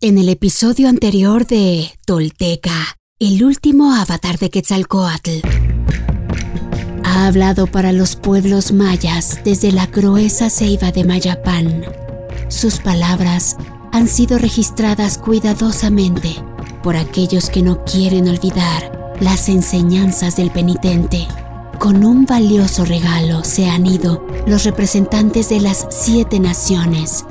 En el episodio anterior de Tolteca, el último avatar de Quetzalcoatl, ha hablado para los pueblos mayas desde la gruesa ceiba de Mayapán. Sus palabras han sido registradas cuidadosamente por aquellos que no quieren olvidar las enseñanzas del penitente. Con un valioso regalo se han ido los representantes de las siete naciones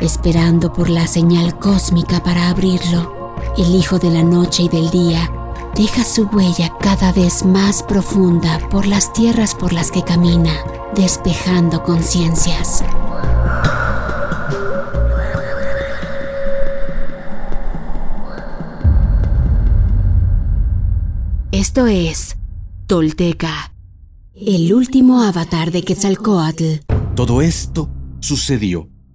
esperando por la señal cósmica para abrirlo. El Hijo de la Noche y del Día deja su huella cada vez más profunda por las tierras por las que camina, despejando conciencias. Esto es Tolteca, el último avatar de Quetzalcoatl. Todo esto sucedió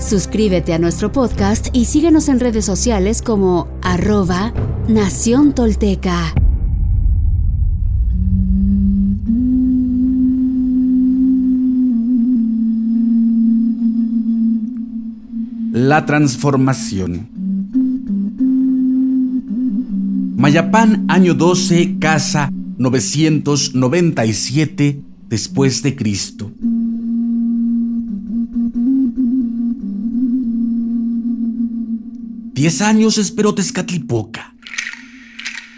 Suscríbete a nuestro podcast y síguenos en redes sociales como arroba Nación Tolteca. La transformación. Mayapán, año 12, casa 997 después de Cristo. Diez años esperó Tezcatlipoca.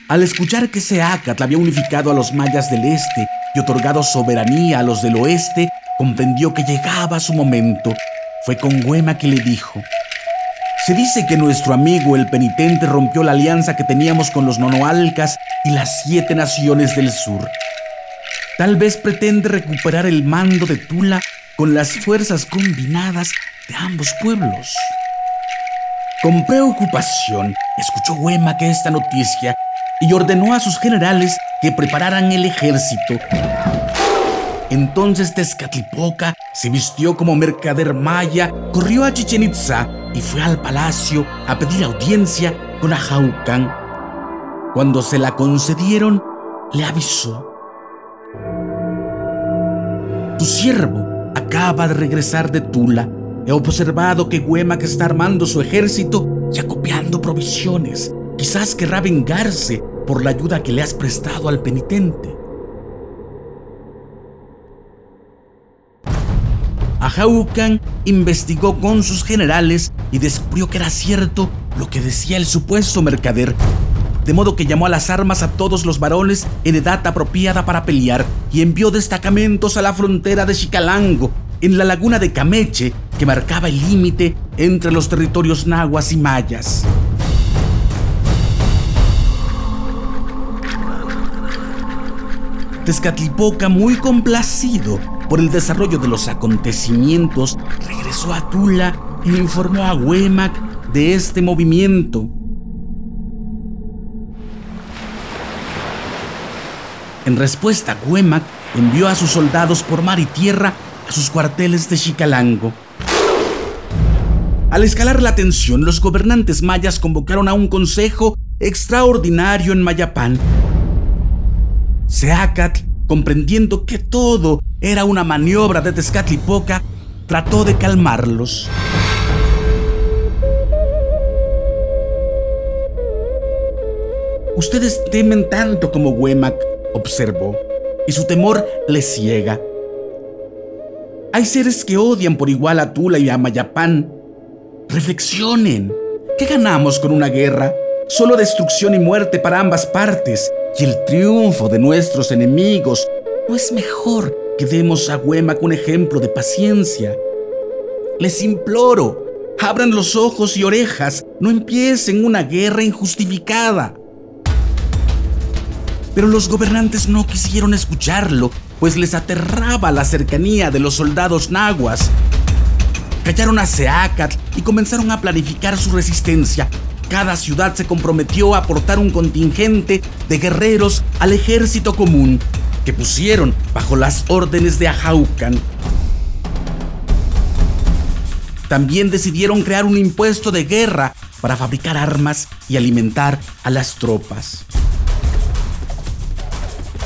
Al escuchar que Seacatl había unificado a los mayas del este y otorgado soberanía a los del oeste, comprendió que llegaba su momento. Fue con Huema que le dijo, se dice que nuestro amigo el penitente rompió la alianza que teníamos con los nonoalcas y las siete naciones del sur. Tal vez pretende recuperar el mando de Tula con las fuerzas combinadas de ambos pueblos. Con preocupación, escuchó Huema que esta noticia y ordenó a sus generales que prepararan el ejército. Entonces Tezcatlipoca se vistió como mercader maya, corrió a Chichen Itza y fue al palacio a pedir audiencia con Ajaucan. Cuando se la concedieron, le avisó. Tu siervo acaba de regresar de Tula He observado que que está armando su ejército y acopiando provisiones. Quizás querrá vengarse por la ayuda que le has prestado al penitente. Ajaucan investigó con sus generales y descubrió que era cierto lo que decía el supuesto mercader, de modo que llamó a las armas a todos los varones en edad apropiada para pelear y envió destacamentos a la frontera de Chicalango, en la laguna de Cameche, que marcaba el límite entre los territorios nahuas y mayas. Tezcatlipoca, muy complacido por el desarrollo de los acontecimientos, regresó a Tula e informó a Huemac de este movimiento. En respuesta, Huemac envió a sus soldados por mar y tierra a sus cuarteles de Chicalango. Al escalar la tensión, los gobernantes mayas convocaron a un consejo extraordinario en Mayapán. Seacatl, comprendiendo que todo era una maniobra de Tezcatlipoca, trató de calmarlos. Ustedes temen tanto como Huemac, observó, y su temor les ciega. Hay seres que odian por igual a Tula y a Mayapán. Reflexionen. ¿Qué ganamos con una guerra? solo destrucción y muerte para ambas partes, y el triunfo de nuestros enemigos. ¿No es mejor que demos a Huemac un ejemplo de paciencia? Les imploro, abran los ojos y orejas, no empiecen una guerra injustificada. Pero los gobernantes no quisieron escucharlo, pues les aterraba la cercanía de los soldados nahuas. Callaron a Seacat y comenzaron a planificar su resistencia. Cada ciudad se comprometió a aportar un contingente de guerreros al ejército común, que pusieron bajo las órdenes de Ajaucan. También decidieron crear un impuesto de guerra para fabricar armas y alimentar a las tropas.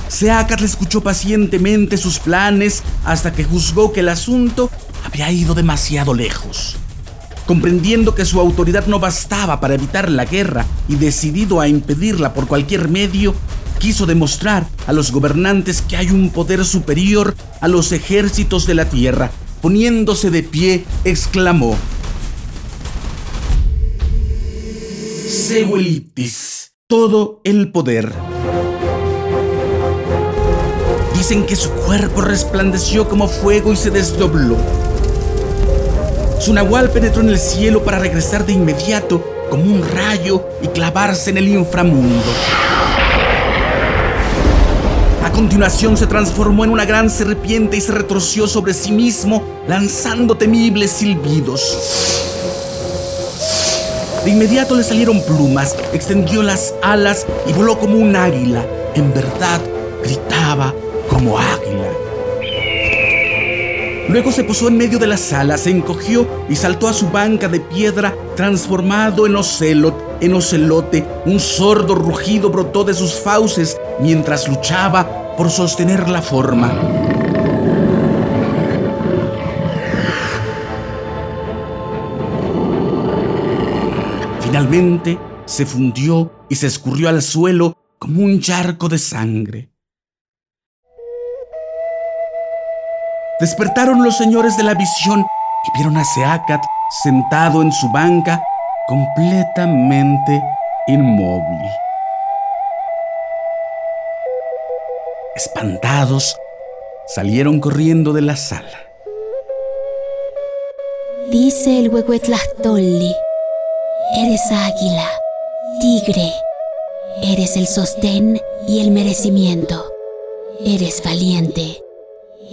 Seacat le escuchó pacientemente sus planes hasta que juzgó que el asunto había ido demasiado lejos. Comprendiendo que su autoridad no bastaba para evitar la guerra y decidido a impedirla por cualquier medio, quiso demostrar a los gobernantes que hay un poder superior a los ejércitos de la tierra. Poniéndose de pie, exclamó: Seguelitis, todo el poder. Dicen que su cuerpo resplandeció como fuego y se desdobló. Su nahual penetró en el cielo para regresar de inmediato como un rayo y clavarse en el inframundo. A continuación se transformó en una gran serpiente y se retorció sobre sí mismo, lanzando temibles silbidos. De inmediato le salieron plumas, extendió las alas y voló como un águila. En verdad, gritaba como águila. Luego se posó en medio de la sala, se encogió y saltó a su banca de piedra, transformado en ocelot, en ocelote. Un sordo rugido brotó de sus fauces mientras luchaba por sostener la forma. Finalmente se fundió y se escurrió al suelo como un charco de sangre. Despertaron los señores de la visión y vieron a Seacat sentado en su banca, completamente inmóvil. Espantados, salieron corriendo de la sala. Dice el Huehuetlastolli, eres águila, tigre, eres el sostén y el merecimiento, eres valiente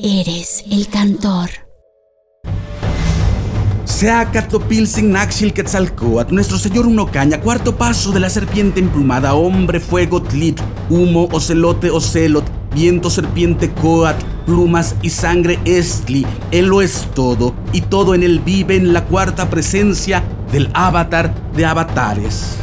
Eres el cantor. Sea Pilsen Naxil Quetzalcoatl, nuestro señor Unocaña, cuarto paso de la serpiente emplumada, hombre, fuego, tlit, humo, ocelote, ocelot, viento, serpiente, coat, plumas y sangre, estli. Él lo es todo, y todo en él vive en la cuarta presencia del avatar de avatares.